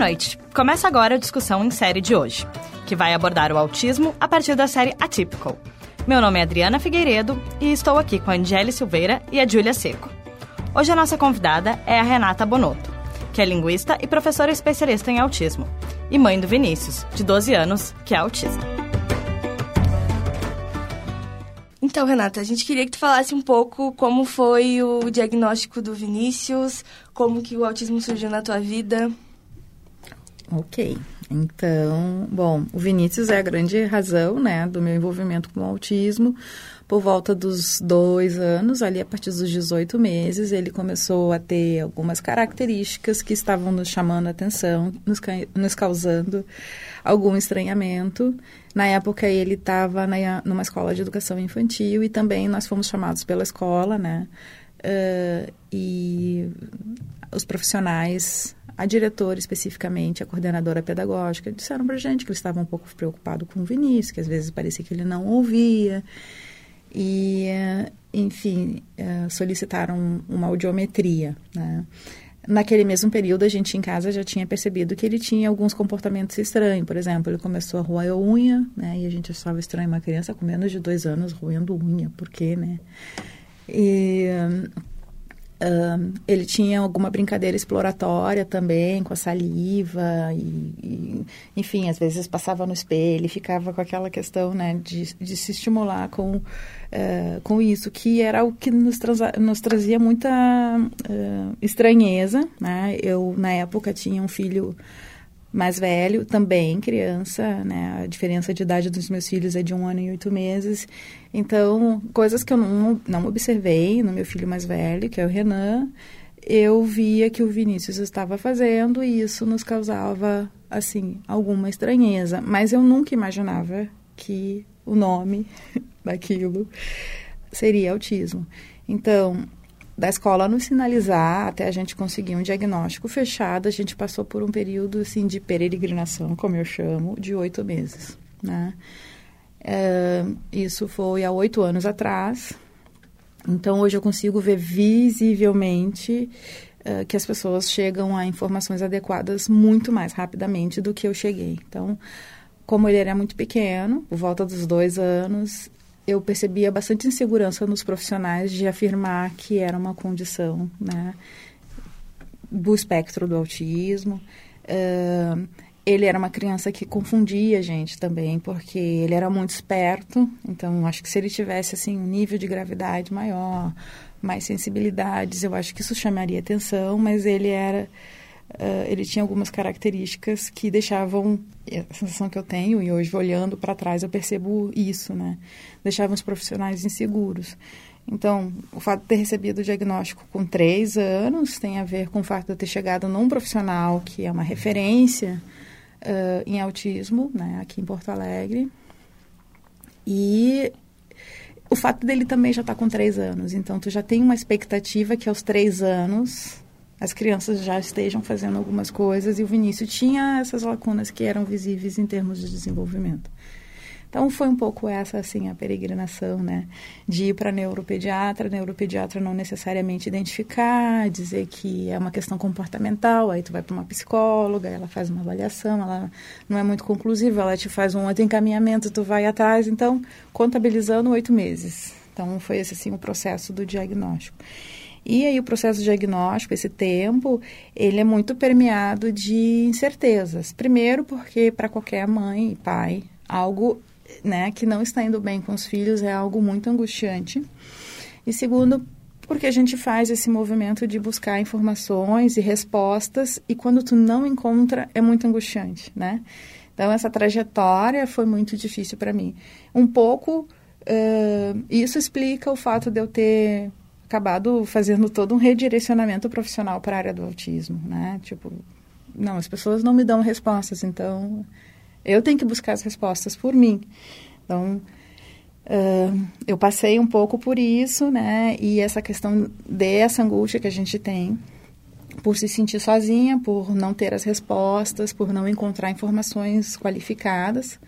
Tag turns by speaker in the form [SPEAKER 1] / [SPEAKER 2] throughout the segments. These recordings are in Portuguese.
[SPEAKER 1] noite. Começa agora a discussão em série de hoje, que vai abordar o autismo a partir da série Atypical. Meu nome é Adriana Figueiredo e estou aqui com a Angele Silveira e a Júlia Seco. Hoje a nossa convidada é a Renata Bonotto, que é linguista e professora especialista em autismo, e mãe do Vinícius, de 12 anos, que é autista.
[SPEAKER 2] Então, Renata, a gente queria que tu falasse um pouco como foi o diagnóstico do Vinícius, como que o autismo surgiu na tua vida.
[SPEAKER 3] Ok. Então, bom, o Vinícius é a grande razão, né, do meu envolvimento com o autismo. Por volta dos dois anos, ali a partir dos 18 meses, ele começou a ter algumas características que estavam nos chamando a atenção, nos, nos causando algum estranhamento. Na época ele estava numa escola de educação infantil e também nós fomos chamados pela escola, né? Uh, e os profissionais, a diretora especificamente, a coordenadora pedagógica, disseram para gente que eles estavam um pouco preocupados com o Vinícius, que às vezes parecia que ele não ouvia. E, enfim, uh, solicitaram uma audiometria, né? Naquele mesmo período, a gente em casa já tinha percebido que ele tinha alguns comportamentos estranhos. Por exemplo, ele começou a roer a unha, né? E a gente achava estranho uma criança com menos de dois anos roendo unha. Por quê, né? E ele tinha alguma brincadeira exploratória também, com a saliva, e, e, enfim, às vezes passava no espelho e ficava com aquela questão né, de, de se estimular com, uh, com isso, que era o que nos, nos trazia muita uh, estranheza. Né? Eu, na época, tinha um filho mais velho, também criança, né? A diferença de idade dos meus filhos é de um ano e oito meses. Então, coisas que eu não, não observei no meu filho mais velho, que é o Renan, eu via que o Vinícius estava fazendo e isso nos causava, assim, alguma estranheza. Mas eu nunca imaginava que o nome daquilo seria autismo. Então, da escola nos sinalizar até a gente conseguir um diagnóstico fechado, a gente passou por um período assim de peregrinação, como eu chamo, de oito meses, né? É, isso foi há oito anos atrás. Então hoje eu consigo ver visivelmente é, que as pessoas chegam a informações adequadas muito mais rapidamente do que eu cheguei. Então, como ele era muito pequeno, por volta dos dois anos, eu percebia bastante insegurança nos profissionais de afirmar que era uma condição né, do espectro do autismo. Uh, ele era uma criança que confundia a gente também, porque ele era muito esperto. Então, acho que se ele tivesse assim um nível de gravidade maior, mais sensibilidades, eu acho que isso chamaria atenção. Mas ele era uh, ele tinha algumas características que deixavam a sensação que eu tenho e hoje olhando para trás eu percebo isso, né? Deixavam os profissionais inseguros. Então, o fato de ter recebido o diagnóstico com três anos tem a ver com o fato de eu ter chegado num profissional que é uma referência uh, em autismo, né, aqui em Porto Alegre. E o fato dele também já estar tá com três anos. Então, tu já tem uma expectativa que aos três anos as crianças já estejam fazendo algumas coisas e o Vinícius tinha essas lacunas que eram visíveis em termos de desenvolvimento. Então foi um pouco essa assim a peregrinação, né, de ir para neuropediatra, neuropediatra não necessariamente identificar, dizer que é uma questão comportamental, aí tu vai para uma psicóloga, ela faz uma avaliação, ela não é muito conclusiva, ela te faz um outro encaminhamento, tu vai atrás, então contabilizando oito meses. Então foi esse assim o processo do diagnóstico. E aí o processo diagnóstico, esse tempo, ele é muito permeado de incertezas. Primeiro porque para qualquer mãe e pai, algo né, que não está indo bem com os filhos é algo muito angustiante. E segundo, porque a gente faz esse movimento de buscar informações e respostas e quando tu não encontra é muito angustiante, né? Então essa trajetória foi muito difícil para mim. Um pouco uh, isso explica o fato de eu ter acabado fazendo todo um redirecionamento profissional para a área do autismo, né? Tipo, não, as pessoas não me dão respostas, então eu tenho que buscar as respostas por mim. Então, uh, eu passei um pouco por isso, né? E essa questão dessa angústia que a gente tem por se sentir sozinha, por não ter as respostas, por não encontrar informações qualificadas.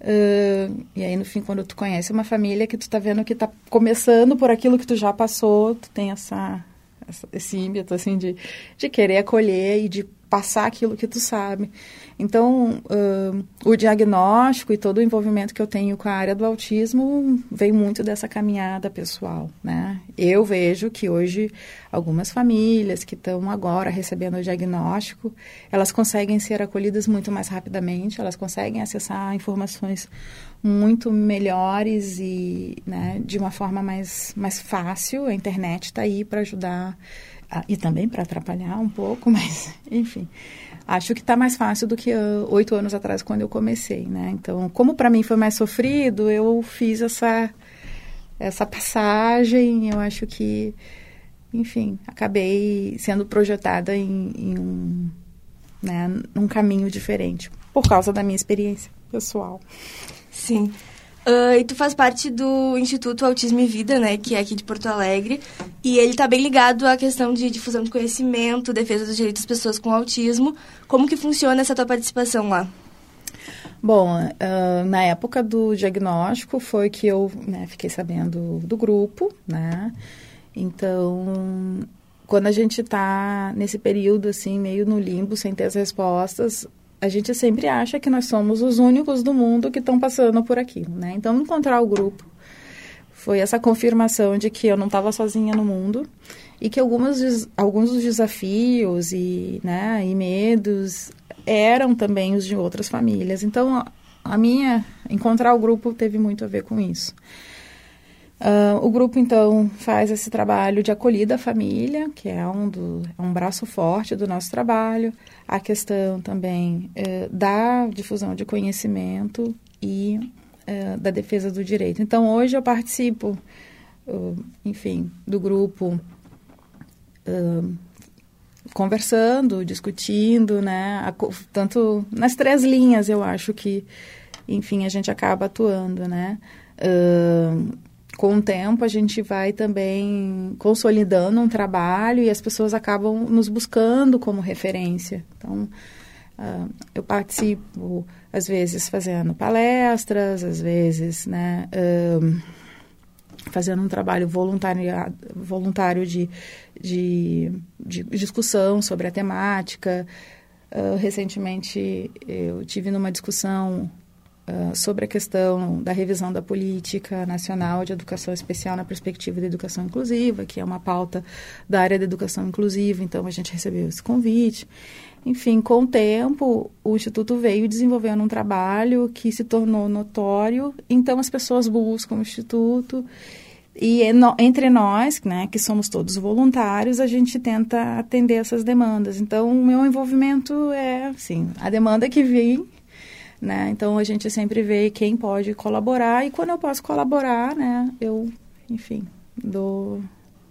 [SPEAKER 3] Uh, e aí, no fim, quando tu conhece uma família que tu tá vendo que tá começando por aquilo que tu já passou, tu tem essa, essa esse ímpeto, assim, de, de querer acolher e de passar aquilo que tu sabe. Então, uh, o diagnóstico e todo o envolvimento que eu tenho com a área do autismo vem muito dessa caminhada pessoal, né? Eu vejo que hoje algumas famílias que estão agora recebendo o diagnóstico, elas conseguem ser acolhidas muito mais rapidamente, elas conseguem acessar informações muito melhores e né, de uma forma mais, mais fácil. A internet está aí para ajudar e também para atrapalhar um pouco, mas enfim. Acho que está mais fácil do que ah, oito anos atrás, quando eu comecei, né? Então, como para mim foi mais sofrido, eu fiz essa, essa passagem. Eu acho que, enfim, acabei sendo projetada em, em um, né, num caminho diferente, por causa da minha experiência pessoal.
[SPEAKER 2] Sim. Uh, e tu faz parte do Instituto Autismo e Vida, né, que é aqui de Porto Alegre, e ele está bem ligado à questão de difusão de conhecimento, defesa dos direitos das pessoas com autismo. Como que funciona essa tua participação lá?
[SPEAKER 3] Bom, uh, na época do diagnóstico foi que eu né, fiquei sabendo do grupo, né? Então, quando a gente está nesse período assim, meio no limbo, sem ter as respostas, a gente sempre acha que nós somos os únicos do mundo que estão passando por aquilo, né? Então, encontrar o grupo foi essa confirmação de que eu não estava sozinha no mundo e que algumas, alguns dos desafios e, né, e medos eram também os de outras famílias. Então, a, minha, encontrar o grupo teve muito a ver com isso. Uh, o grupo, então, faz esse trabalho de acolhida à família, que é um, do, é um braço forte do nosso trabalho. A questão também uh, da difusão de conhecimento e uh, da defesa do direito. Então, hoje eu participo, enfim, do grupo conversando, discutindo, né? A, tanto nas três linhas, eu acho que, enfim, a gente acaba atuando, né? Uh, com o tempo a gente vai também consolidando um trabalho e as pessoas acabam nos buscando como referência. Então, uh, eu participo, às vezes, fazendo palestras, às vezes, né, uh, fazendo um trabalho voluntário, voluntário de, de, de discussão sobre a temática. Uh, recentemente, eu tive numa discussão ah, sobre a questão da revisão da política nacional de educação especial na perspectiva da educação inclusiva, que é uma pauta da área da educação inclusiva, então a gente recebeu esse convite. Enfim, com o tempo, o Instituto veio desenvolvendo um trabalho que se tornou notório, então as pessoas buscam o Instituto e entre nós, né, que somos todos voluntários, a gente tenta atender essas demandas. Então, o meu envolvimento é, assim, a demanda que vem né? Então a gente sempre vê quem pode colaborar e quando eu posso colaborar, né, eu, enfim, dou,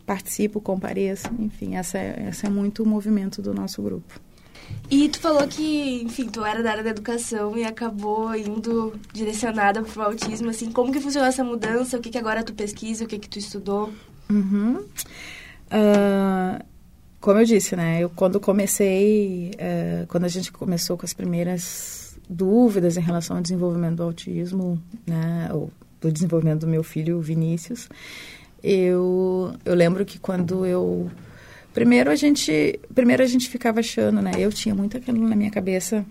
[SPEAKER 3] participo, compareço, enfim, essa é, essa é muito o movimento do nosso grupo.
[SPEAKER 2] E tu falou que, enfim, tu era da área da educação e acabou indo direcionada para o autismo, assim, como que funcionou essa mudança? O que, que agora tu pesquisa? O que que tu estudou?
[SPEAKER 3] Uhum. Uh, como eu disse, né, eu quando comecei, uh, quando a gente começou com as primeiras dúvidas em relação ao desenvolvimento do autismo, né, ou do desenvolvimento do meu filho Vinícius, eu, eu lembro que quando eu primeiro a gente primeiro a gente ficava achando, né, eu tinha muito aquilo na minha cabeça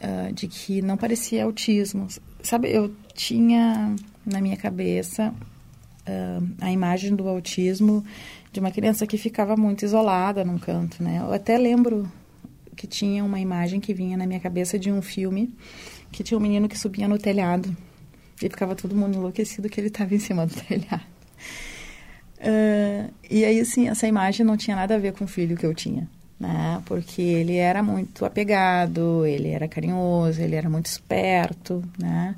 [SPEAKER 3] uh, de que não parecia autismo, sabe? Eu tinha na minha cabeça uh, a imagem do autismo de uma criança que ficava muito isolada num canto, né? Eu até lembro que tinha uma imagem que vinha na minha cabeça de um filme que tinha um menino que subia no telhado e ficava todo mundo enlouquecido que ele estava em cima do telhado. Uh, e aí, assim, essa imagem não tinha nada a ver com o filho que eu tinha, né? Porque ele era muito apegado, ele era carinhoso, ele era muito esperto, né?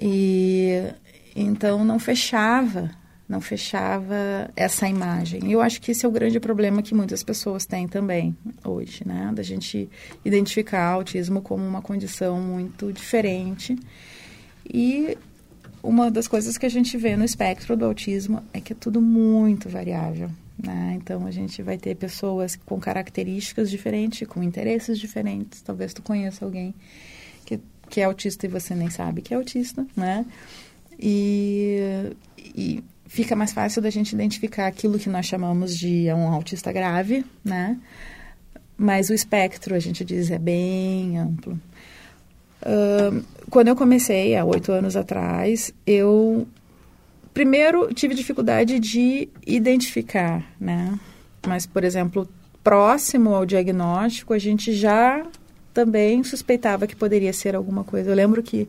[SPEAKER 3] E então não fechava não fechava essa imagem. Eu acho que esse é o grande problema que muitas pessoas têm também hoje, né? Da gente identificar autismo como uma condição muito diferente. E uma das coisas que a gente vê no espectro do autismo é que é tudo muito variável. Né? Então a gente vai ter pessoas com características diferentes, com interesses diferentes. Talvez tu conheça alguém que, que é autista e você nem sabe que é autista, né? E, e fica mais fácil da gente identificar aquilo que nós chamamos de um autista grave, né? mas o espectro, a gente diz, é bem amplo. Quando eu comecei, há oito anos atrás, eu primeiro tive dificuldade de identificar, né? Mas, por exemplo, próximo ao diagnóstico, a gente já também suspeitava que poderia ser alguma coisa. Eu lembro que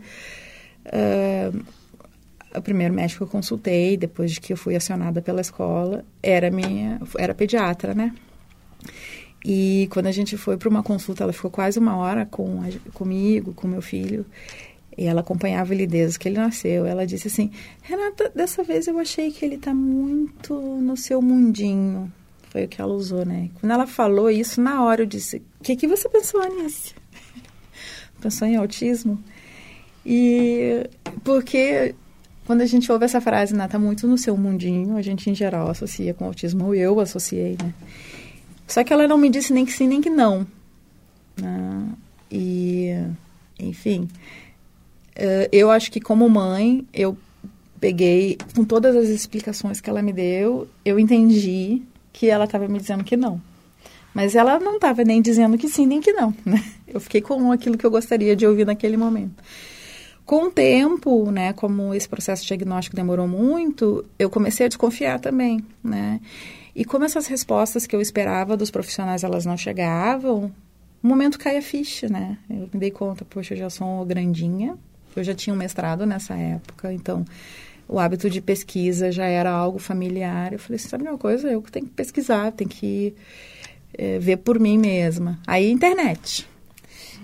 [SPEAKER 3] o primeiro médico que eu consultei, depois de que eu fui acionada pela escola, era minha, era pediatra, né? E quando a gente foi para uma consulta, ela ficou quase uma hora com a, comigo, com meu filho, e ela acompanhava ele desde que ele nasceu. Ela disse assim: Renata, dessa vez eu achei que ele está muito no seu mundinho. Foi o que ela usou, né? Quando ela falou isso, na hora eu disse: O que, que você pensou, Anícia? pensou em autismo? E porque quando a gente ouve essa frase, né, tá muito no seu mundinho, a gente em geral associa com autismo, ou eu associei, né? Só que ela não me disse nem que sim, nem que não. Né? E, enfim, uh, eu acho que como mãe, eu peguei, com todas as explicações que ela me deu, eu entendi que ela estava me dizendo que não. Mas ela não estava nem dizendo que sim, nem que não. Né? Eu fiquei com aquilo que eu gostaria de ouvir naquele momento. Com o tempo, né, como esse processo diagnóstico demorou muito, eu comecei a desconfiar também, né? E como essas respostas que eu esperava dos profissionais, elas não chegavam, o momento cai a ficha, né? Eu me dei conta, poxa, eu já sou grandinha, eu já tinha um mestrado nessa época, então o hábito de pesquisa já era algo familiar. Eu falei, assim, sabe uma coisa? Eu tenho que pesquisar, tenho que é, ver por mim mesma. Aí, internet.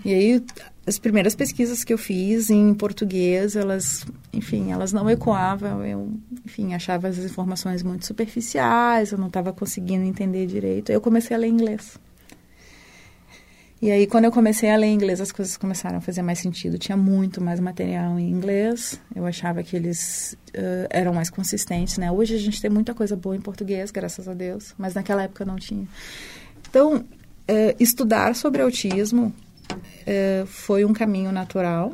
[SPEAKER 3] E aí, as primeiras pesquisas que eu fiz em português, elas, enfim, elas não ecoavam. Eu, enfim, achava as informações muito superficiais, eu não estava conseguindo entender direito. Eu comecei a ler inglês. E aí, quando eu comecei a ler inglês, as coisas começaram a fazer mais sentido. Tinha muito mais material em inglês. Eu achava que eles uh, eram mais consistentes, né? Hoje a gente tem muita coisa boa em português, graças a Deus. Mas naquela época não tinha. Então, uh, estudar sobre autismo uh, foi um caminho natural.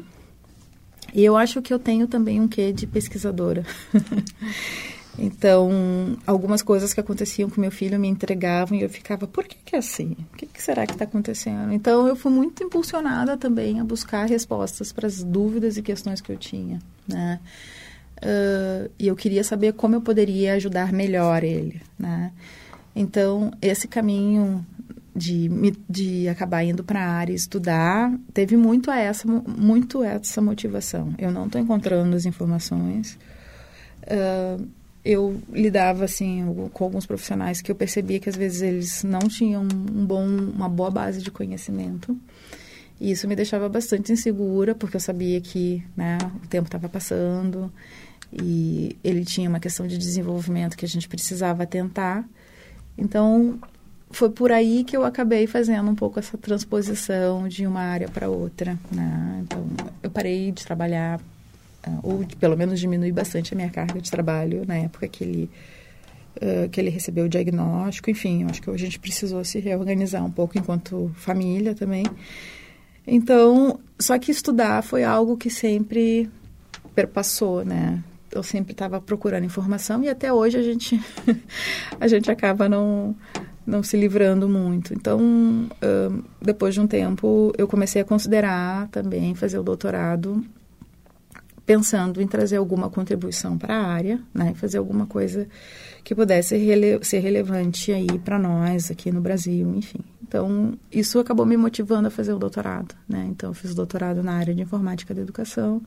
[SPEAKER 3] E eu acho que eu tenho também um quê de pesquisadora. então, algumas coisas que aconteciam com meu filho me entregavam e eu ficava, por que, que é assim? O que, que será que está acontecendo? Então, eu fui muito impulsionada também a buscar respostas para as dúvidas e questões que eu tinha, né? Uh, e eu queria saber como eu poderia ajudar melhor ele, né? Então, esse caminho de, de acabar indo para a área estudar, teve muito essa, muito essa motivação. Eu não estou encontrando as informações. Uh, eu lidava assim com alguns profissionais que eu percebia que às vezes eles não tinham um bom, uma boa base de conhecimento. E isso me deixava bastante insegura, porque eu sabia que né, o tempo estava passando e ele tinha uma questão de desenvolvimento que a gente precisava tentar. Então, foi por aí que eu acabei fazendo um pouco essa transposição de uma área para outra. Né? Então, eu parei de trabalhar, uh, ou pelo menos diminui bastante a minha carga de trabalho na época que ele, uh, que ele recebeu o diagnóstico. Enfim, acho que a gente precisou se reorganizar um pouco enquanto família também. Então, só que estudar foi algo que sempre perpassou, né? Eu sempre estava procurando informação e até hoje a gente a gente acaba não não se livrando muito. Então, uh, depois de um tempo, eu comecei a considerar também fazer o doutorado, pensando em trazer alguma contribuição para a área, né, fazer alguma coisa que pudesse rele ser relevante aí para nós aqui no Brasil, enfim. Então, isso acabou me motivando a fazer o doutorado, né? Então, eu fiz o doutorado na área de informática da educação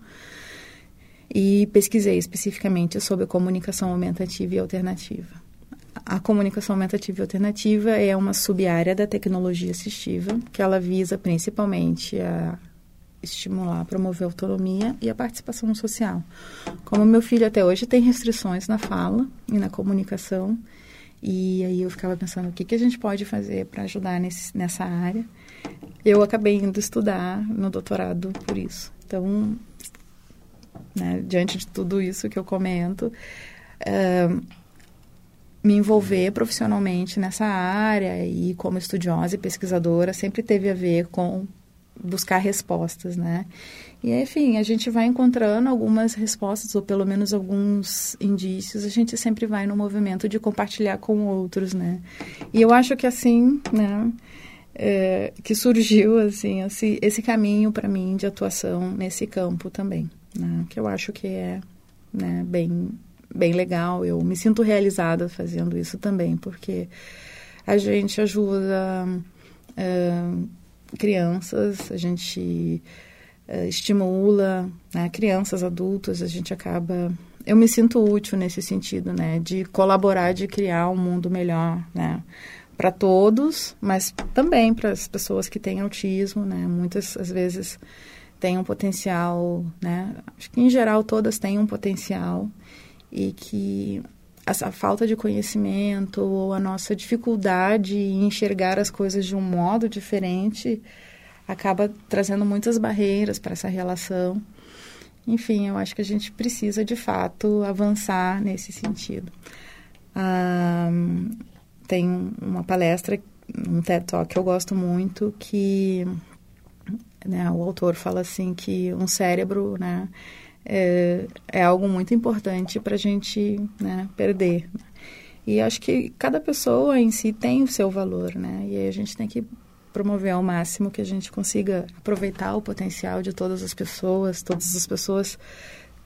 [SPEAKER 3] e pesquisei especificamente sobre comunicação aumentativa e alternativa a comunicação aumentativa e alternativa é uma sub-área da tecnologia assistiva, que ela visa principalmente a estimular, promover a autonomia e a participação social. Como meu filho até hoje tem restrições na fala e na comunicação, e aí eu ficava pensando o que, que a gente pode fazer para ajudar nesse, nessa área. Eu acabei indo estudar no doutorado por isso. Então, né, diante de tudo isso que eu comento, uh, me envolver profissionalmente nessa área e como estudiosa e pesquisadora sempre teve a ver com buscar respostas, né? E enfim, a gente vai encontrando algumas respostas ou pelo menos alguns indícios, a gente sempre vai no movimento de compartilhar com outros, né? E eu acho que assim, né, é, que surgiu assim esse, esse caminho para mim de atuação nesse campo também, né? que eu acho que é né, bem bem legal. Eu me sinto realizada fazendo isso também, porque a gente ajuda uh, crianças, a gente uh, estimula né, crianças, adultos, a gente acaba. Eu me sinto útil nesse sentido, né, de colaborar, de criar um mundo melhor, né, para todos, mas também para as pessoas que têm autismo, né, muitas às vezes têm um potencial, né, acho que em geral todas têm um potencial e que essa falta de conhecimento ou a nossa dificuldade em enxergar as coisas de um modo diferente acaba trazendo muitas barreiras para essa relação. Enfim, eu acho que a gente precisa de fato avançar nesse sentido. Tem uma palestra, um TED Talk que eu gosto muito, que né, o autor fala assim que um cérebro, né, é, é algo muito importante para a gente né, perder. E acho que cada pessoa em si tem o seu valor, né? E aí a gente tem que promover ao máximo que a gente consiga aproveitar o potencial de todas as pessoas, todas as pessoas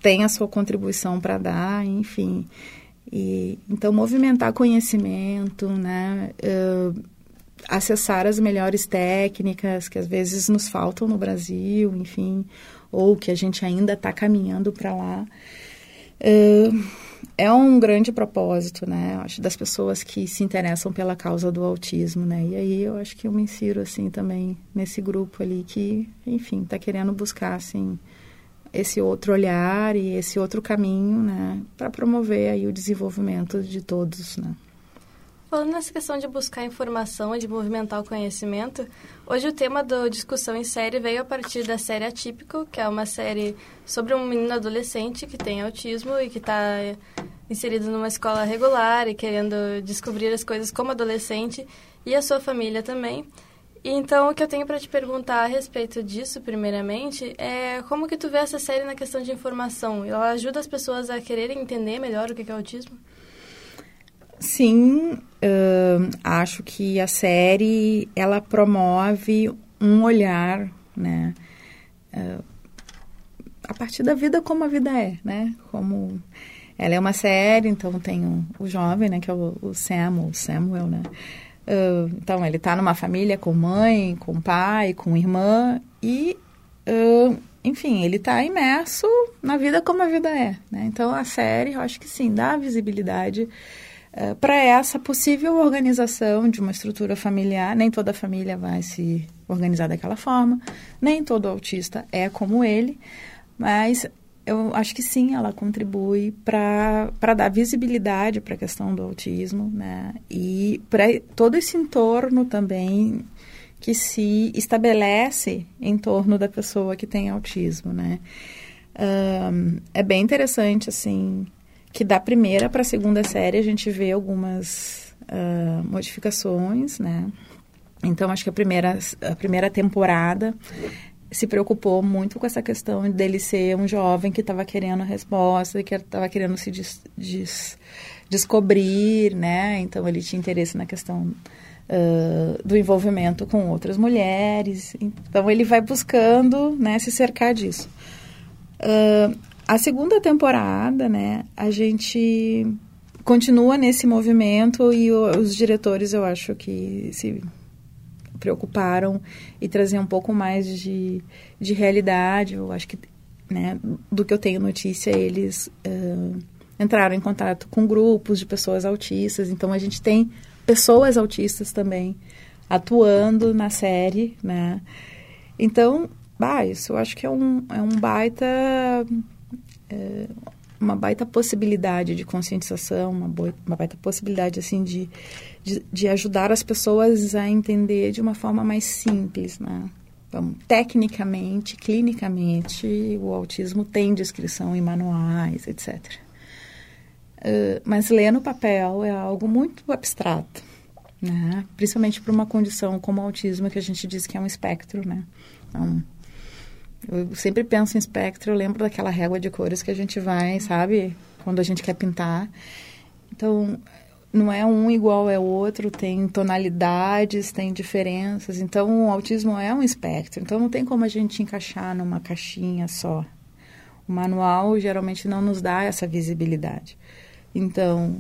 [SPEAKER 3] têm a sua contribuição para dar, enfim. E, então, movimentar conhecimento, né? Uh, acessar as melhores técnicas que às vezes nos faltam no Brasil, enfim, ou que a gente ainda está caminhando para lá. É, é um grande propósito, né? Acho das pessoas que se interessam pela causa do autismo, né? E aí eu acho que eu me insiro assim também nesse grupo ali que, enfim, está querendo buscar assim esse outro olhar e esse outro caminho, né, para promover aí o desenvolvimento de todos, né?
[SPEAKER 4] Falando nessa questão de buscar informação e de movimentar o conhecimento, hoje o tema da discussão em série veio a partir da série Atípico, que é uma série sobre um menino adolescente que tem autismo e que está inserido numa escola regular e querendo descobrir as coisas como adolescente e a sua família também. Então, o que eu tenho para te perguntar a respeito disso, primeiramente, é como que tu vê essa série na questão de informação? Ela ajuda as pessoas a quererem entender melhor o que é autismo?
[SPEAKER 3] Sim, uh, acho que a série ela promove um olhar, né, uh, a partir da vida como a vida é, né, como ela é uma série, então tem o, o jovem, né, que é o, o Sam, o Samuel, né, uh, então ele está numa família com mãe, com pai, com irmã e enfim, ele está imerso na vida como a vida é, né? Então a série, eu acho que sim, dá visibilidade para essa possível organização de uma estrutura familiar. Nem toda família vai se organizar daquela forma, nem todo autista é como ele, mas eu acho que sim, ela contribui para dar visibilidade para a questão do autismo, né? E para todo esse entorno também que se estabelece em torno da pessoa que tem autismo, né? Um, é bem interessante, assim, que da primeira para a segunda série a gente vê algumas uh, modificações, né? Então, acho que a primeira, a primeira temporada se preocupou muito com essa questão dele ser um jovem que estava querendo resposta, que estava querendo se des, des, descobrir, né? Então, ele tinha interesse na questão uh, do envolvimento com outras mulheres. Então, ele vai buscando né, se cercar disso. Uh, a segunda temporada, né, a gente continua nesse movimento e os diretores, eu acho que se preocuparam e trazer um pouco mais de, de realidade. Eu acho que, né, do que eu tenho notícia, eles uh, entraram em contato com grupos de pessoas autistas. Então, a gente tem pessoas autistas também atuando na série, né? Então, bah, isso eu acho que é um, é um baita é, uma baita possibilidade de conscientização, uma, uma baita possibilidade assim de, de, de, ajudar as pessoas a entender de uma forma mais simples, né? Então, tecnicamente, clinicamente, o autismo tem descrição em manuais, etc. Uh, mas ler no papel é algo muito abstrato, né? Principalmente para uma condição como o autismo, que a gente diz que é um espectro, né? Então, eu sempre penso em espectro, eu lembro daquela régua de cores que a gente vai, sabe? Quando a gente quer pintar. Então, não é um igual ao outro, tem tonalidades, tem diferenças. Então, o autismo é um espectro. Então, não tem como a gente encaixar numa caixinha só. O manual geralmente não nos dá essa visibilidade. Então,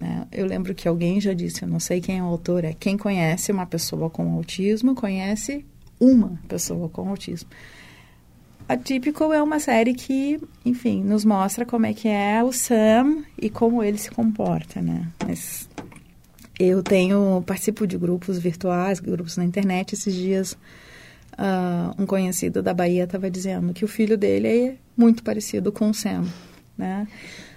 [SPEAKER 3] né, eu lembro que alguém já disse, eu não sei quem é o autor, é quem conhece uma pessoa com autismo, conhece uma pessoa com autismo. A Typical é uma série que, enfim, nos mostra como é que é o Sam e como ele se comporta, né? Mas eu tenho, participo de grupos virtuais, grupos na internet. Esses dias, uh, um conhecido da Bahia estava dizendo que o filho dele é muito parecido com o Sam, né?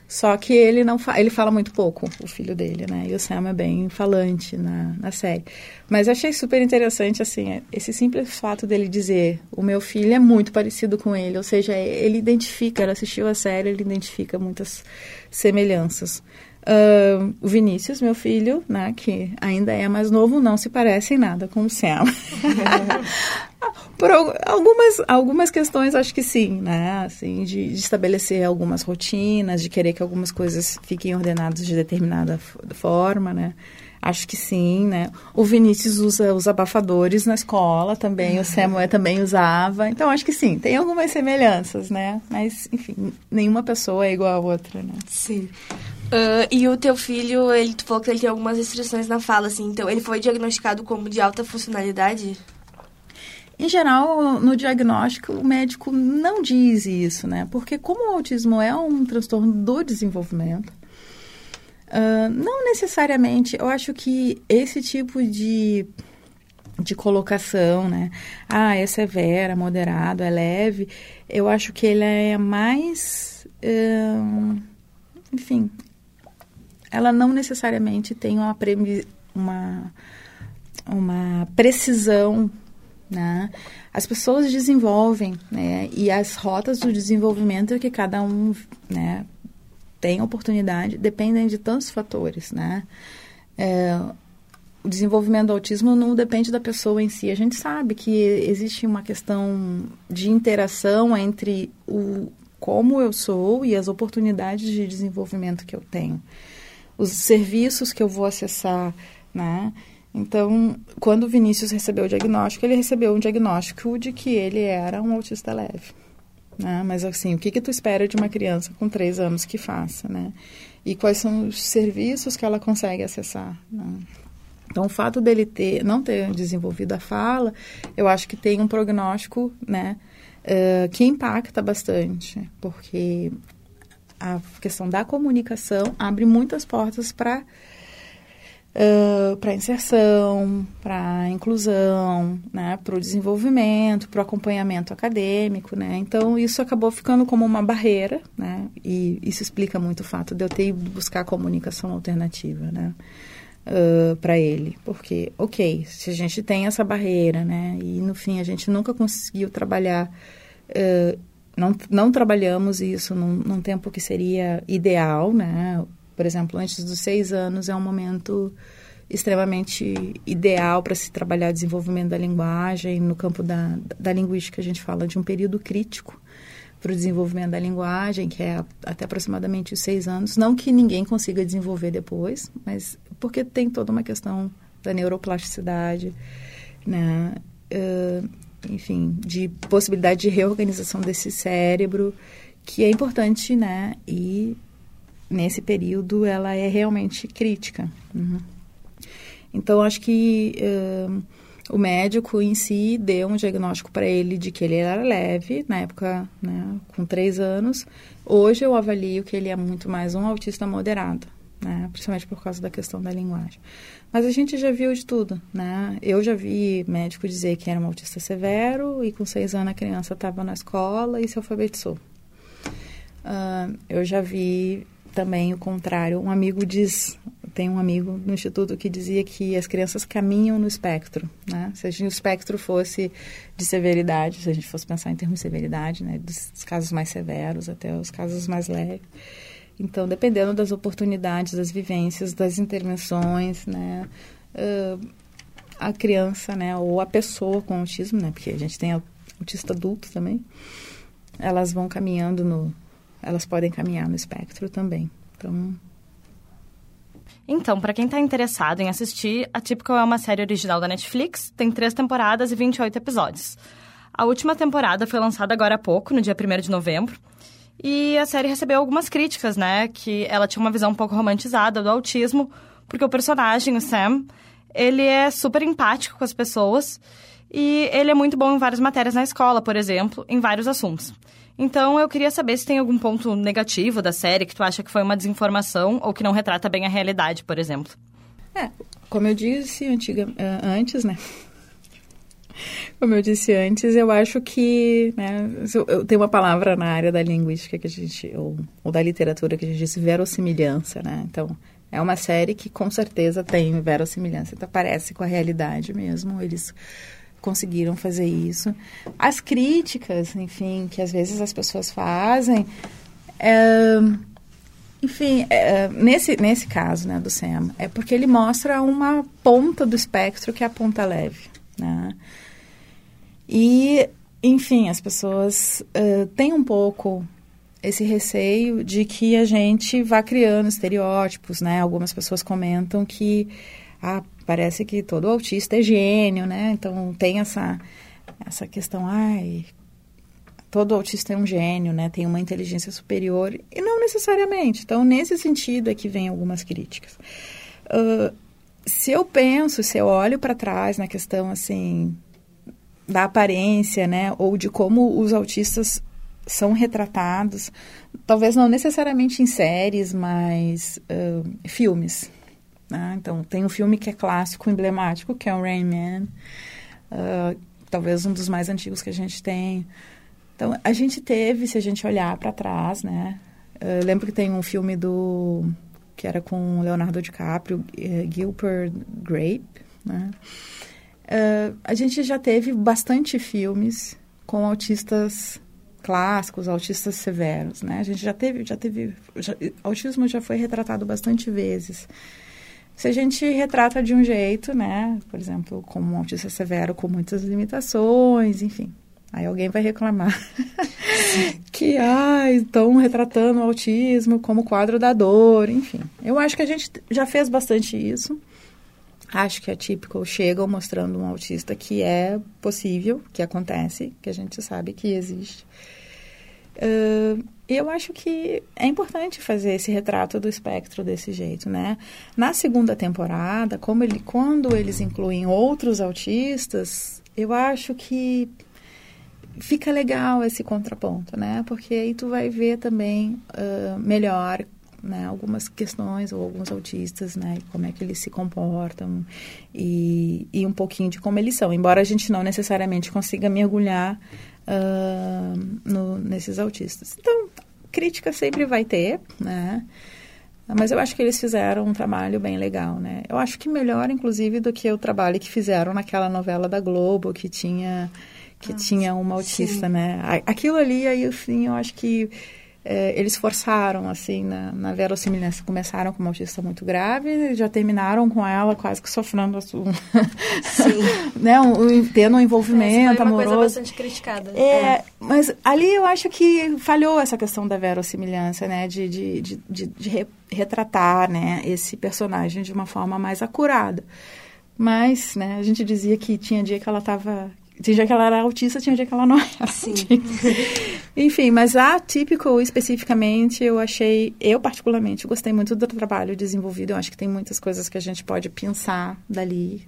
[SPEAKER 3] Só que ele não fa ele fala muito pouco, o filho dele, né? E o Sam é bem falante na, na série. Mas eu achei super interessante, assim, esse simples fato dele dizer o meu filho é muito parecido com ele. Ou seja, ele identifica, ele assistiu a série, ele identifica muitas semelhanças. Uh, o Vinícius, meu filho, né, que ainda é mais novo, não se parece em nada com o Sam. Por algumas, algumas questões, acho que sim, né? Assim, de, de, estabelecer algumas rotinas, de querer que algumas coisas fiquem ordenadas de determinada forma, né? Acho que sim, né? O Vinícius usa os abafadores na escola também, o Samuel também usava. Então, acho que sim, tem algumas semelhanças, né? Mas, enfim, nenhuma pessoa é igual a outra, né?
[SPEAKER 2] Sim. Uh, e o teu filho, ele tu falou que ele tem algumas restrições na fala, assim, então ele foi diagnosticado como de alta funcionalidade?
[SPEAKER 3] Em geral, no diagnóstico, o médico não diz isso, né? Porque como o autismo é um transtorno do desenvolvimento, uh, não necessariamente, eu acho que esse tipo de, de colocação, né? Ah, é severa, moderado, é leve, eu acho que ele é mais... Uh, enfim, ela não necessariamente tem uma, uma, uma precisão né? As pessoas desenvolvem, né? E as rotas do desenvolvimento que cada um, né, tem oportunidade dependem de tantos fatores, né? É, o desenvolvimento do autismo não depende da pessoa em si. A gente sabe que existe uma questão de interação entre o como eu sou e as oportunidades de desenvolvimento que eu tenho os serviços que eu vou acessar, né? Então, quando o Vinícius recebeu o diagnóstico, ele recebeu um diagnóstico de que ele era um autista leve. Né? Mas, assim, o que, que tu espera de uma criança com três anos que faça, né? E quais são os serviços que ela consegue acessar, né? Então, o fato dele ter, não ter desenvolvido a fala, eu acho que tem um prognóstico, né? Uh, que impacta bastante, porque a questão da comunicação abre muitas portas para uh, para inserção, para inclusão, né, para o desenvolvimento, para o acompanhamento acadêmico, né? Então isso acabou ficando como uma barreira, né? E isso explica muito o fato de eu ter ido buscar comunicação alternativa, né? Uh, para ele, porque, ok, se a gente tem essa barreira, né, e no fim a gente nunca conseguiu trabalhar uh, não, não trabalhamos isso num, num, tempo que seria ideal, né? Por exemplo, antes dos seis anos é um momento extremamente ideal para se trabalhar desenvolvimento da linguagem. No campo da, da linguística, a gente fala de um período crítico para o desenvolvimento da linguagem, que é até aproximadamente os seis anos. Não que ninguém consiga desenvolver depois, mas porque tem toda uma questão da neuroplasticidade, né? Uh, enfim, de possibilidade de reorganização desse cérebro, que é importante, né? E nesse período ela é realmente crítica. Uhum. Então, acho que uh, o médico em si deu um diagnóstico para ele de que ele era leve, na época, né, com três anos. Hoje eu avalio que ele é muito mais um autista moderado, né, principalmente por causa da questão da linguagem. Mas a gente já viu de tudo, né? Eu já vi médico dizer que era um autista severo e com seis anos a criança estava na escola e se alfabetizou. Uh, eu já vi também o contrário. Um amigo diz, tem um amigo no instituto que dizia que as crianças caminham no espectro, né? Se o espectro fosse de severidade, se a gente fosse pensar em termos de severidade, né? Dos casos mais severos até os casos mais leves então, dependendo das oportunidades, das vivências, das intervenções, né, uh, a criança, né, ou a pessoa com autismo, né, porque a gente tem autista adulto também, elas vão caminhando no, elas podem caminhar no espectro também. Então,
[SPEAKER 1] Então, para quem está interessado em assistir, a Typical é uma série original da Netflix, tem três temporadas e 28 episódios. A última temporada foi lançada agora há pouco, no dia 1 de novembro, e a série recebeu algumas críticas, né? Que ela tinha uma visão um pouco romantizada do autismo, porque o personagem, o Sam, ele é super empático com as pessoas e ele é muito bom em várias matérias na escola, por exemplo, em vários assuntos. Então, eu queria saber se tem algum ponto negativo da série que tu acha que foi uma desinformação ou que não retrata bem a realidade, por exemplo.
[SPEAKER 3] É, como eu disse antiga, eh, antes, né? Como eu disse antes, eu acho que né, eu tenho uma palavra na área da linguística que a gente ou, ou da literatura que a gente diz verossimilhança, né? Então é uma série que com certeza tem verossimilhança, então parece com a realidade mesmo. Eles conseguiram fazer isso. As críticas, enfim, que às vezes as pessoas fazem, é, enfim, é, nesse, nesse caso né, do Sam, é porque ele mostra uma ponta do espectro que é a ponta leve. Né? E, enfim, as pessoas uh, têm um pouco esse receio de que a gente vá criando estereótipos, né? Algumas pessoas comentam que ah, parece que todo autista é gênio, né? Então tem essa essa questão, ai, todo autista é um gênio, né? Tem uma inteligência superior e não necessariamente. Então nesse sentido é que vem algumas críticas. Uh, se eu penso, se eu olho para trás na questão assim da aparência, né, ou de como os autistas são retratados, talvez não necessariamente em séries, mas uh, filmes, né? Então, tem um filme que é clássico, emblemático, que é o Rain Man. Uh, talvez um dos mais antigos que a gente tem. Então, a gente teve, se a gente olhar para trás, né? Eu lembro que tem um filme do... que era com Leonardo DiCaprio, uh, Gilbert Grape, né? Uh, a gente já teve bastante filmes com autistas clássicos, autistas severos, né? A gente já teve, já teve, já, autismo já foi retratado bastante vezes. Se a gente retrata de um jeito, né, por exemplo, como um autista severo com muitas limitações, enfim, aí alguém vai reclamar que, ah, estão retratando o autismo como quadro da dor, enfim. Eu acho que a gente já fez bastante isso. Acho que é típico, chegam mostrando um autista que é possível, que acontece, que a gente sabe que existe. Uh, eu acho que é importante fazer esse retrato do espectro desse jeito, né? Na segunda temporada, como ele, quando eles incluem outros autistas, eu acho que fica legal esse contraponto, né? Porque aí tu vai ver também uh, melhor né, algumas questões ou alguns autistas, né, como é que eles se comportam e, e um pouquinho de como eles são, embora a gente não necessariamente consiga mergulhar uh, no, nesses autistas. Então, crítica sempre vai ter, né? Mas eu acho que eles fizeram um trabalho bem legal, né? Eu acho que melhor, inclusive, do que o trabalho que fizeram naquela novela da Globo, que tinha que Nossa, tinha uma autista, sim. né? Aquilo ali, aí, assim, eu acho que é, eles forçaram, assim, na, na verossimilhança. Começaram com uma autista muito grave e já terminaram com ela quase que sofrendo Sim. né, um, um, tendo um envolvimento
[SPEAKER 4] é,
[SPEAKER 3] uma amoroso.
[SPEAKER 4] coisa bastante criticada.
[SPEAKER 3] É, é, mas ali eu acho que falhou essa questão da verossimilhança, né? De, de, de, de, de retratar, né? Esse personagem de uma forma mais acurada. Mas, né, a gente dizia que tinha dia que ela estava tinha dia que ela era autista, tinha dia que ela não era. Sim. Enfim, mas a Typical especificamente, eu achei, eu particularmente, gostei muito do trabalho desenvolvido. Eu acho que tem muitas coisas que a gente pode pensar dali.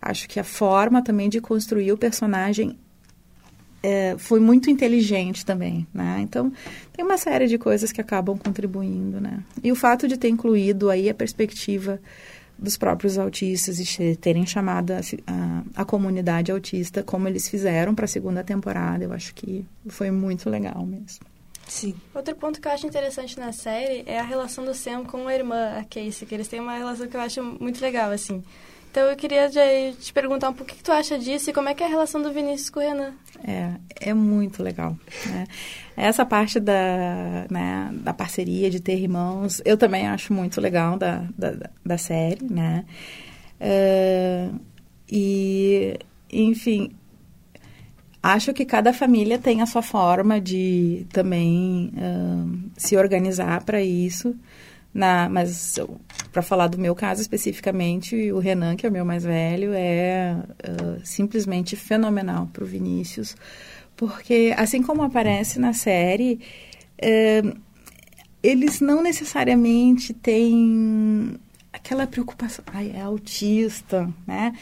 [SPEAKER 3] Acho que a forma também de construir o personagem é, foi muito inteligente também, né? Então, tem uma série de coisas que acabam contribuindo, né? E o fato de ter incluído aí a perspectiva dos próprios autistas e terem chamado a, a, a, comunidade autista como eles fizeram para a segunda temporada, eu acho que foi muito legal mesmo.
[SPEAKER 4] Sim. Outro ponto que eu acho interessante na série é a relação do Sam com a irmã, a Casey, que eles têm uma relação que eu acho muito legal, assim. Então eu queria te perguntar um pouco o que tu acha disso e como é que é a relação do Vinícius com o Renan.
[SPEAKER 3] É, é muito legal. Né? Essa parte da, né, da parceria, de ter irmãos, eu também acho muito legal da, da, da série, né? Uh, e, enfim, acho que cada família tem a sua forma de também uh, se organizar para isso. Na, mas para falar do meu caso especificamente, o Renan, que é o meu mais velho, é uh, simplesmente fenomenal para o Vinícius, porque assim como aparece na série, uh, eles não necessariamente têm aquela preocupação, ai, é autista, né?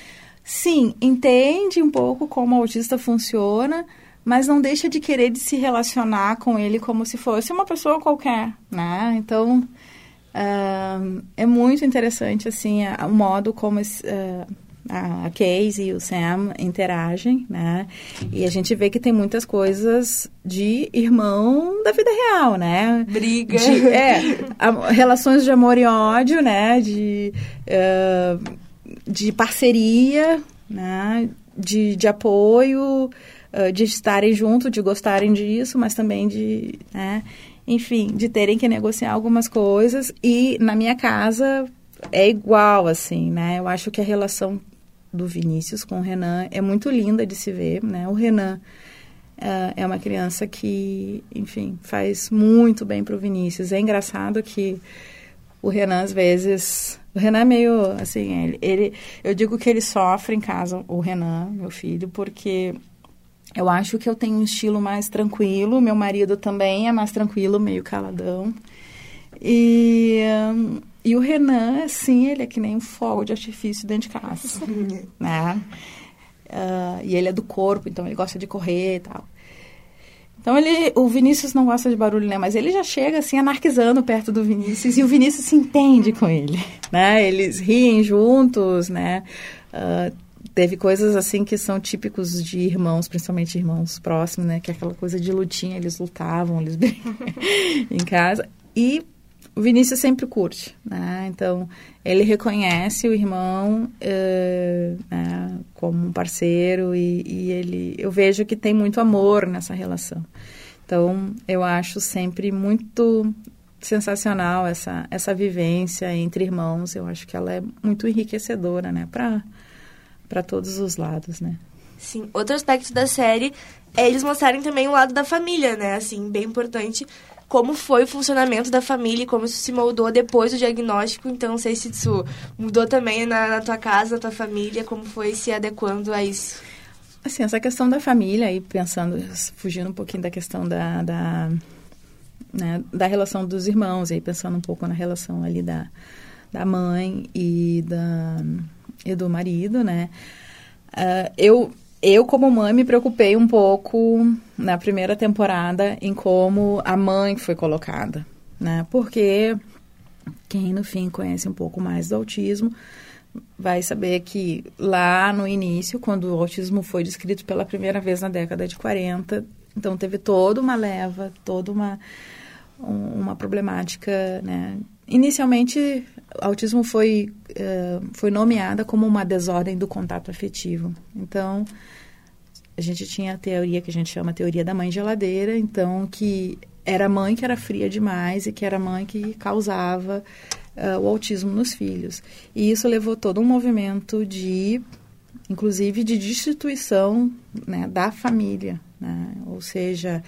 [SPEAKER 3] Sim, entende um pouco como o autista funciona, mas não deixa de querer de se relacionar com ele como se fosse uma pessoa qualquer, né? Então, uh, é muito interessante, assim, o modo como esse, uh, a Casey e o Sam interagem, né? E a gente vê que tem muitas coisas de irmão da vida real, né?
[SPEAKER 2] Briga.
[SPEAKER 3] De, é, a, relações de amor e ódio, né? De, uh, de parceria, né? De, de apoio, uh, de estarem junto, de gostarem disso, mas também de, né? Enfim, de terem que negociar algumas coisas. E na minha casa é igual, assim, né? Eu acho que a relação do Vinícius com o Renan é muito linda de se ver, né? O Renan uh, é uma criança que, enfim, faz muito bem para o Vinícius. É engraçado que o Renan às vezes, o Renan é meio assim, ele, ele, eu digo que ele sofre em casa, o Renan, meu filho, porque eu acho que eu tenho um estilo mais tranquilo, meu marido também é mais tranquilo, meio caladão. E e o Renan, assim, ele é que nem um fogo de artifício dentro de casa, né? Uh, e ele é do corpo, então ele gosta de correr e tal. Então ele, o Vinícius não gosta de barulho, né? Mas ele já chega assim anarquizando perto do Vinícius e o Vinícius se entende com ele, né? Eles riem juntos, né? Uh, teve coisas assim que são típicos de irmãos, principalmente irmãos próximos, né? Que é aquela coisa de lutinha, eles lutavam, eles em casa. E o Vinícius sempre curte, né? Então, ele reconhece o irmão uh, né, como um parceiro e, e, ele, eu vejo que tem muito amor nessa relação. Então, eu acho sempre muito sensacional essa, essa vivência entre irmãos. Eu acho que ela é muito enriquecedora, né? Para todos os lados, né?
[SPEAKER 2] Sim. Outro aspecto da série é eles mostrarem também o lado da família, né? Assim, bem importante como foi o funcionamento da família, como isso se moldou depois do diagnóstico. Então, não sei se isso mudou também na, na tua casa, na tua família, como foi se adequando a isso.
[SPEAKER 3] Assim, essa questão da família, aí pensando, fugindo um pouquinho da questão da, da, né, da relação dos irmãos, aí pensando um pouco na relação ali da, da mãe e, da, e do marido, né? Uh, eu eu, como mãe, me preocupei um pouco na primeira temporada em como a mãe foi colocada, né? Porque quem, no fim, conhece um pouco mais do autismo vai saber que lá no início, quando o autismo foi descrito pela primeira vez na década de 40, então teve toda uma leva, toda uma, uma problemática, né? Inicialmente, autismo foi, uh, foi nomeada como uma desordem do contato afetivo. Então, a gente tinha a teoria que a gente chama teoria da mãe geladeira, então que era a mãe que era fria demais e que era a mãe que causava uh, o autismo nos filhos. E isso levou todo um movimento de, inclusive, de destituição né, da família, né? ou seja,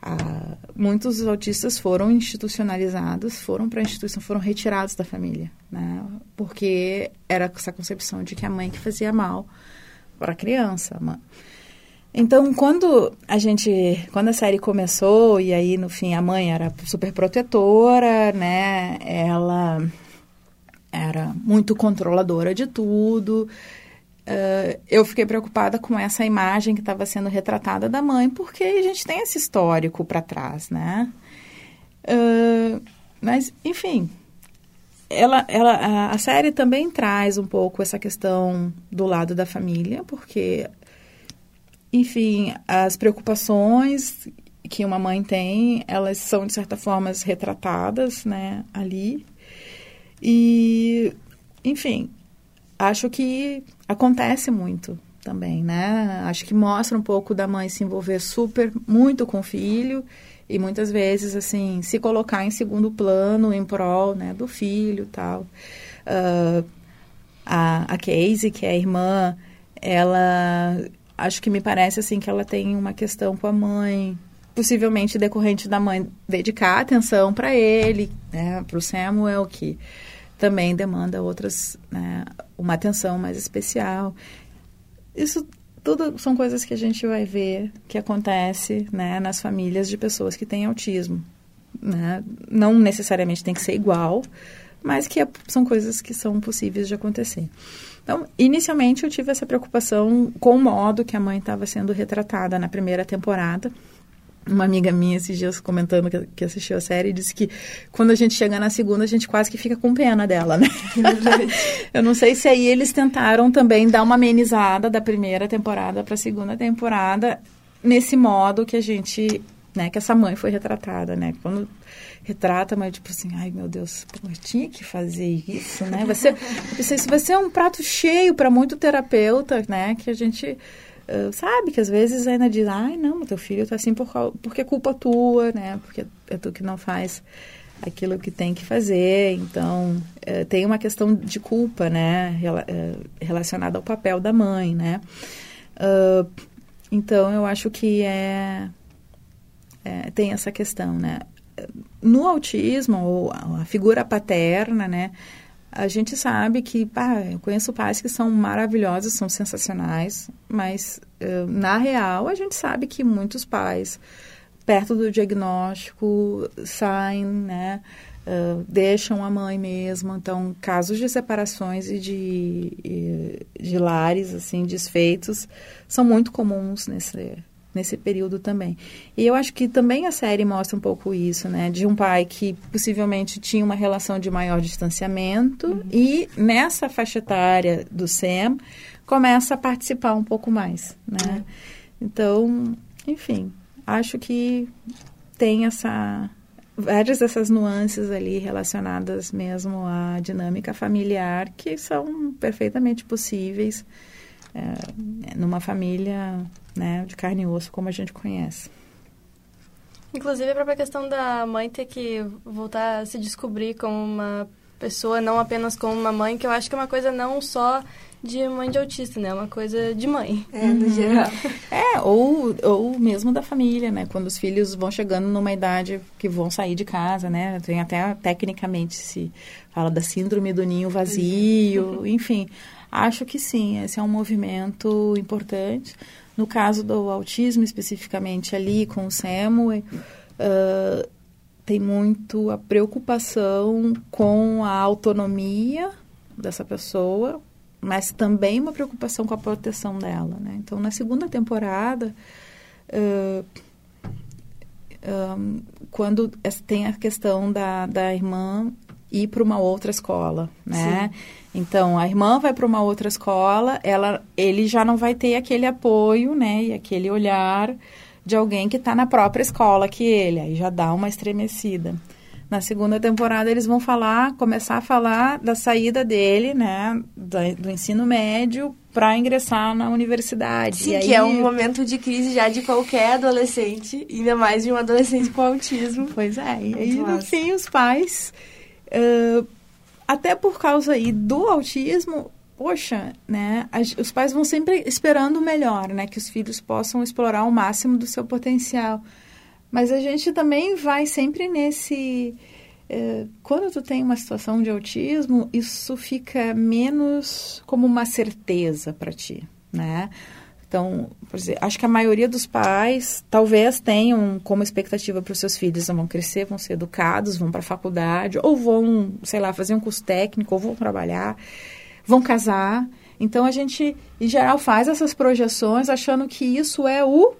[SPEAKER 3] a, muitos autistas foram institucionalizados, foram para a instituição, foram retirados da família, né? porque era essa concepção de que a mãe que fazia mal para a criança. Mãe. Então, quando a gente, quando a série começou e aí no fim a mãe era super protetora, né? Ela era muito controladora de tudo. Uh, eu fiquei preocupada com essa imagem que estava sendo retratada da mãe, porque a gente tem esse histórico para trás, né? Uh, mas, enfim, ela, ela, a, a série também traz um pouco essa questão do lado da família, porque enfim, as preocupações que uma mãe tem, elas são de certa forma retratadas, né, ali. E, enfim, acho que acontece muito também, né? Acho que mostra um pouco da mãe se envolver super muito com o filho e muitas vezes assim se colocar em segundo plano em prol, né, do filho, tal. Uh, a, a Casey, que é a irmã, ela acho que me parece assim que ela tem uma questão com a mãe, possivelmente decorrente da mãe dedicar atenção para ele, né, para o Samuel que também demanda outras, né, uma atenção mais especial. Isso tudo são coisas que a gente vai ver que acontece né, nas famílias de pessoas que têm autismo. Né? Não necessariamente tem que ser igual, mas que é, são coisas que são possíveis de acontecer. Então, inicialmente eu tive essa preocupação com o modo que a mãe estava sendo retratada na primeira temporada, uma amiga minha esses dias comentando que, que, assistiu a série disse que quando a gente chega na segunda a gente quase que fica com pena dela, né? Eu não sei se aí eles tentaram também dar uma amenizada da primeira temporada para a segunda temporada nesse modo que a gente, né, que essa mãe foi retratada, né? Quando retrata, mas tipo assim, ai meu Deus, pô, eu tinha que fazer isso, né? Vai ser, isso vai ser um prato cheio para muito terapeuta, né? Que a gente Uh, sabe que às vezes ainda diz, ai não, teu filho está assim por, porque é culpa tua, né? Porque é tu que não faz aquilo que tem que fazer. Então, uh, tem uma questão de culpa, né? Uh, relacionada ao papel da mãe, né? então, eu acho que é, é, tem essa questão, né? No autismo, ou a figura paterna, né? A gente sabe que, pá, eu conheço pais que são maravilhosos, são sensacionais, mas uh, na real a gente sabe que muitos pais, perto do diagnóstico, saem, né, uh, deixam a mãe mesmo. Então, casos de separações e de, de lares, assim, desfeitos, são muito comuns nesse, nesse período também. E eu acho que também a série mostra um pouco isso, né? De um pai que possivelmente tinha uma relação de maior distanciamento uhum. e nessa faixa etária do SEM começa a participar um pouco mais, né? Uhum. Então, enfim, acho que tem essa várias dessas nuances ali relacionadas mesmo à dinâmica familiar que são perfeitamente possíveis é, numa família né, de carne e osso como a gente conhece.
[SPEAKER 4] Inclusive a própria questão da mãe ter que voltar a se descobrir como uma pessoa, não apenas como uma mãe, que eu acho que é uma coisa não só de mãe de autista, né? É uma coisa de mãe.
[SPEAKER 2] É, no uhum. geral.
[SPEAKER 3] É, ou, ou mesmo da família, né? Quando os filhos vão chegando numa idade que vão sair de casa, né? Tem até, tecnicamente, se fala da síndrome do ninho vazio, enfim. Acho que sim, esse é um movimento importante. No caso do autismo, especificamente ali com o SEMO, uh, tem muito a preocupação com a autonomia dessa pessoa, mas também uma preocupação com a proteção dela. Né? Então, na segunda temporada, uh, um, quando tem a questão da, da irmã ir para uma outra escola, né? Sim. Então, a irmã vai para uma outra escola, ela, ele já não vai ter aquele apoio, né? E aquele olhar de alguém que está na própria escola que ele. Aí já dá uma estremecida. Na segunda temporada eles vão falar, começar a falar da saída dele, né, do, do ensino médio para ingressar na universidade.
[SPEAKER 2] Sim,
[SPEAKER 3] e
[SPEAKER 2] que é um momento de crise já de qualquer adolescente, ainda mais de um adolescente com autismo.
[SPEAKER 3] Pois é, e aí no fim os pais Uh, até por causa aí do autismo, poxa, né? os pais vão sempre esperando o melhor, né? Que os filhos possam explorar o máximo do seu potencial. Mas a gente também vai sempre nesse... Uh, quando tu tem uma situação de autismo, isso fica menos como uma certeza para ti, né? Então, exemplo, acho que a maioria dos pais talvez tenham como expectativa para os seus filhos, vão crescer, vão ser educados, vão para a faculdade, ou vão, sei lá, fazer um curso técnico, ou vão trabalhar, vão casar. Então, a gente, em geral, faz essas projeções achando que isso é o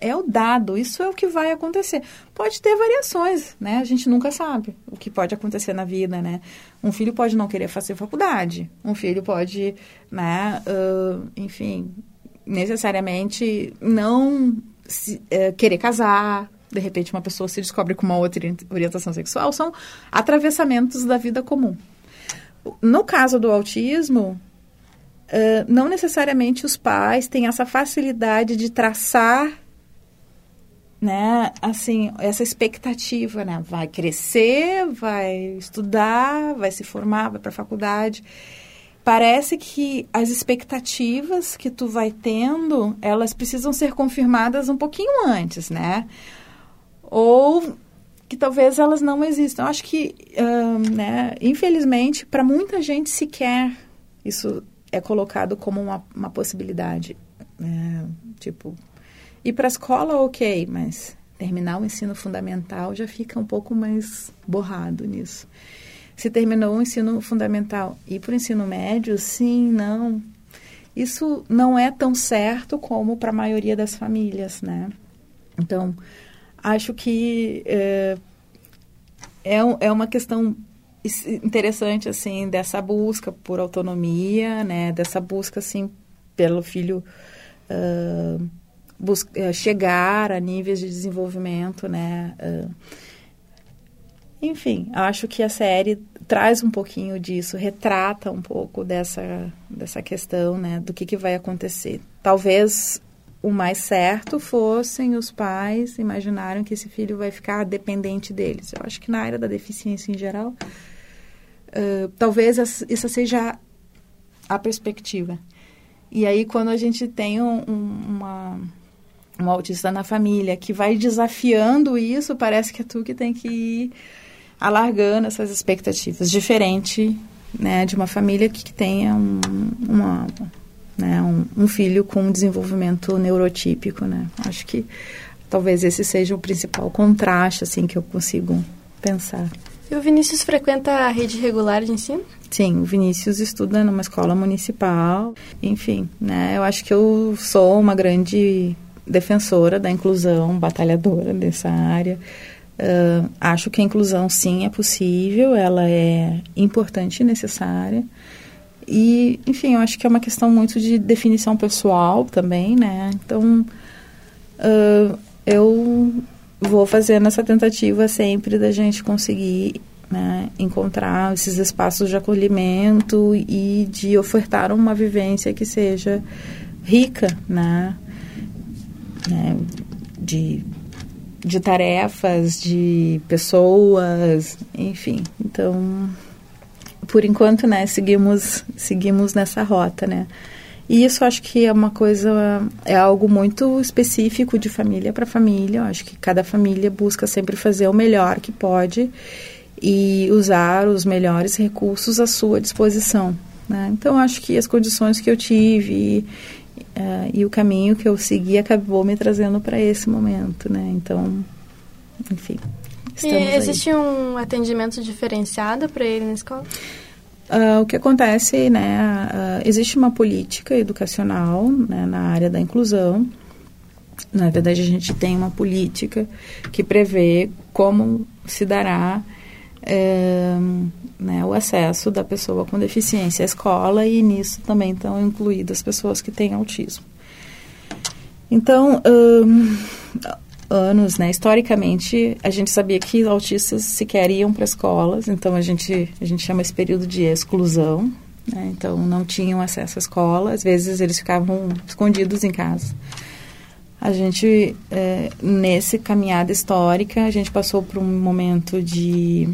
[SPEAKER 3] é o dado, isso é o que vai acontecer. Pode ter variações, né? A gente nunca sabe que pode acontecer na vida, né? Um filho pode não querer fazer faculdade, um filho pode, né, uh, enfim, necessariamente não se, uh, querer casar, de repente uma pessoa se descobre com uma outra orientação sexual, são atravessamentos da vida comum. No caso do autismo, uh, não necessariamente os pais têm essa facilidade de traçar né, assim, essa expectativa, né, vai crescer, vai estudar, vai se formar, vai para a faculdade. Parece que as expectativas que tu vai tendo, elas precisam ser confirmadas um pouquinho antes, né? Ou que talvez elas não existam. Eu acho que, uh, né, infelizmente, para muita gente sequer isso é colocado como uma, uma possibilidade. É, tipo, ir para a escola, ok, mas terminar o ensino fundamental já fica um pouco mais borrado nisso. Se terminou o ensino fundamental e para o ensino médio, sim, não. Isso não é tão certo como para a maioria das famílias, né? Então, acho que é, é, é uma questão interessante, assim, dessa busca por autonomia, né? Dessa busca, assim, pelo filho uh, busca, chegar a níveis de desenvolvimento, né? Uh, enfim, acho que a série traz um pouquinho disso, retrata um pouco dessa, dessa questão, né? Do que, que vai acontecer. Talvez o mais certo fossem os pais imaginarem que esse filho vai ficar dependente deles. Eu acho que na área da deficiência em geral, uh, talvez essa seja a perspectiva. E aí, quando a gente tem um, uma, um autista na família que vai desafiando isso, parece que é tu que tem que ir alargando essas expectativas. Diferente né, de uma família que tenha um, uma né, um, um, filho com desenvolvimento neurotípico, né? Acho que talvez esse seja o principal contraste, assim, que eu consigo pensar.
[SPEAKER 4] E o Vinícius frequenta a rede regular de ensino?
[SPEAKER 3] Sim, o Vinícius estuda numa escola municipal. Enfim, né? Eu acho que eu sou uma grande defensora da inclusão, batalhadora dessa área. Uh, acho que a inclusão, sim, é possível, ela é importante e necessária. E, enfim, eu acho que é uma questão muito de definição pessoal também, né? Então, uh, eu vou fazendo essa tentativa sempre da gente conseguir né, encontrar esses espaços de acolhimento e de ofertar uma vivência que seja rica, né? Né de, de tarefas, de pessoas, enfim. Então, por enquanto, né, seguimos, seguimos nessa rota, né. E isso acho que é uma coisa, é algo muito específico de família para família. Eu acho que cada família busca sempre fazer o melhor que pode e usar os melhores recursos à sua disposição. Né? Então, acho que as condições que eu tive uh, e o caminho que eu segui acabou me trazendo para esse momento. Né? Então, enfim.
[SPEAKER 4] E existe aí. um atendimento diferenciado para ele na escola?
[SPEAKER 3] Uh, o que acontece, né, uh, existe uma política educacional né, na área da inclusão. Na verdade, a gente tem uma política que prevê como se dará é, né, o acesso da pessoa com deficiência à escola e nisso também estão incluídas pessoas que têm autismo. Então, um, anos, né? Historicamente, a gente sabia que autistas sequer iam para escolas, então a gente, a gente chama esse período de exclusão, né? Então, não tinham acesso à escola, às vezes eles ficavam escondidos em casa. A gente, é, nesse caminhada histórica, a gente passou por um momento de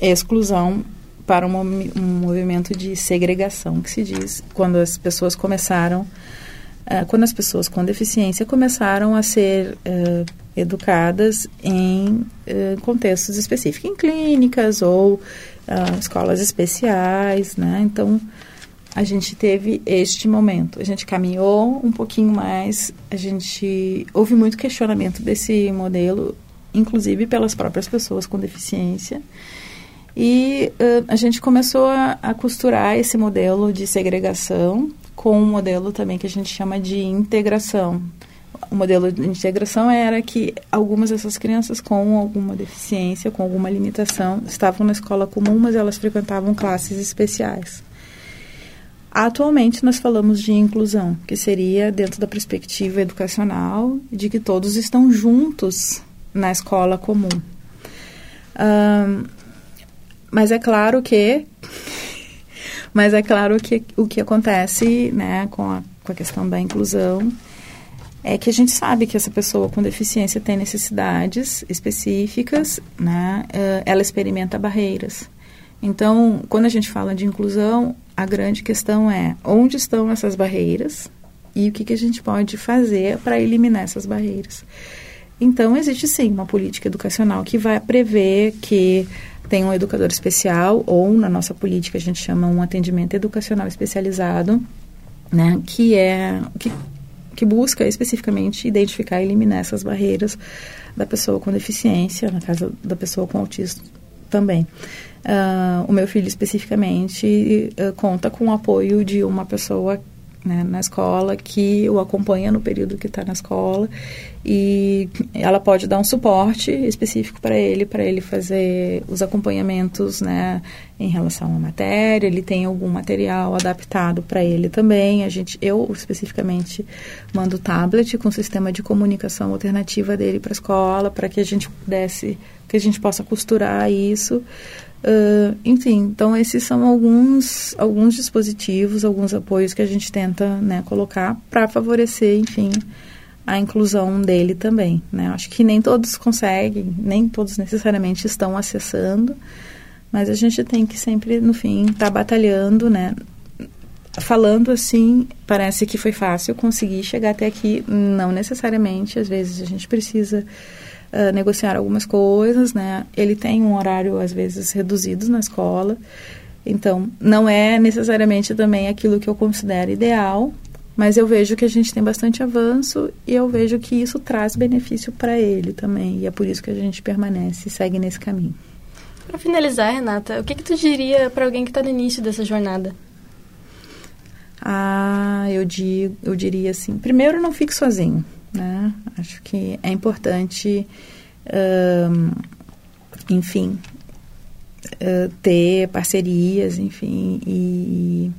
[SPEAKER 3] exclusão para um, um movimento de segregação, que se diz, quando as pessoas começaram uh, quando as pessoas com deficiência começaram a ser uh, educadas em uh, contextos específicos, em clínicas ou escolas especiais, né? Então, a gente teve este momento. A gente caminhou um pouquinho mais, a gente houve muito questionamento desse modelo, inclusive pelas próprias pessoas com deficiência. E uh, a gente começou a, a, costurar esse modelo de segregação com um modelo também que a gente chama de integração. O modelo de integração era que algumas dessas crianças com alguma deficiência, com alguma limitação, estavam na escola comum, mas elas frequentavam classes especiais. Atualmente nós falamos de inclusão, que seria dentro da perspectiva educacional de que todos estão juntos na escola comum. Um, mas é claro que mas é claro que o que acontece né, com, a, com a questão da inclusão é que a gente sabe que essa pessoa com deficiência tem necessidades específicas, né, eh, ela experimenta barreiras. Então, quando a gente fala de inclusão, a grande questão é onde estão essas barreiras e o que, que a gente pode fazer para eliminar essas barreiras. Então, existe sim uma política educacional que vai prever que tem um educador especial, ou na nossa política a gente chama um atendimento educacional especializado, né, que é que, que busca especificamente identificar e eliminar essas barreiras da pessoa com deficiência, na casa da pessoa com autismo também. Uh, o meu filho especificamente uh, conta com o apoio de uma pessoa né, na escola que o acompanha no período que está na escola e ela pode dar um suporte específico para ele, para ele fazer os acompanhamentos né, em relação à matéria. Ele tem algum material adaptado para ele também. A gente, eu especificamente mando tablet com sistema de comunicação alternativa dele para a escola, para que a gente pudesse, que a gente possa costurar isso. Uh, enfim, então esses são alguns, alguns dispositivos, alguns apoios que a gente tenta né, colocar para favorecer, enfim, a inclusão dele também. Né? Acho que nem todos conseguem, nem todos necessariamente estão acessando, mas a gente tem que sempre, no fim, estar tá batalhando, né? Falando assim, parece que foi fácil conseguir chegar até aqui, não necessariamente, às vezes a gente precisa uh, negociar algumas coisas, né? Ele tem um horário, às vezes, reduzido na escola. Então, não é necessariamente também aquilo que eu considero ideal, mas eu vejo que a gente tem bastante avanço e eu vejo que isso traz benefício para ele também. E é por isso que a gente permanece e segue nesse caminho.
[SPEAKER 4] Para finalizar, Renata, o que, que tu diria para alguém que está no início dessa jornada?
[SPEAKER 3] Ah, eu, digo, eu diria assim: primeiro, não fique sozinho. Né? Acho que é importante, enfim, uh, ter parcerias, enfim, e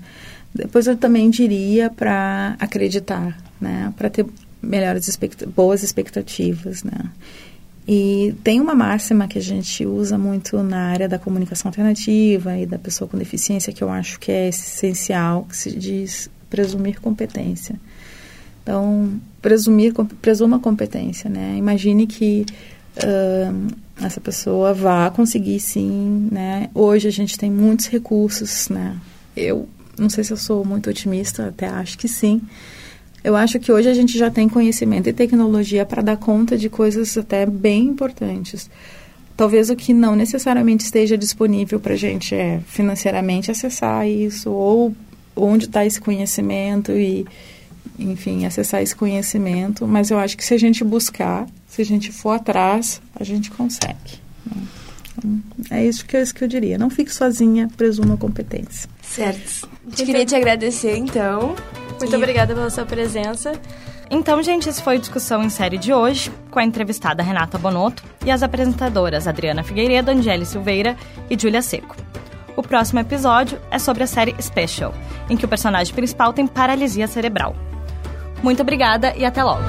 [SPEAKER 3] depois eu também diria para acreditar, né? Para ter melhores expect boas expectativas, né? E tem uma máxima que a gente usa muito na área da comunicação alternativa e da pessoa com deficiência que eu acho que é essencial, que se diz presumir competência. Então, presumir, presuma competência, né? Imagine que uh, essa pessoa vá conseguir sim, né? Hoje a gente tem muitos recursos, né? Eu não sei se eu sou muito otimista, até acho que sim. Eu acho que hoje a gente já tem conhecimento e tecnologia para dar conta de coisas até bem importantes. Talvez o que não necessariamente esteja disponível para a gente é financeiramente acessar isso, ou onde está esse conhecimento e enfim, acessar esse conhecimento, mas eu acho que se a gente buscar, se a gente for atrás, a gente consegue. Né? Então, é isso que, eu, isso que eu diria. Não fique sozinha, presuma competência.
[SPEAKER 2] Certo. Eu queria te agradecer, então.
[SPEAKER 4] Muito e... obrigada pela sua presença.
[SPEAKER 1] Então, gente, esse foi a discussão em série de hoje, com a entrevistada Renata Bonotto e as apresentadoras Adriana Figueiredo, Angeli Silveira e Júlia Seco. O próximo episódio é sobre a série Special, em que o personagem principal tem paralisia cerebral. Muito obrigada e até logo!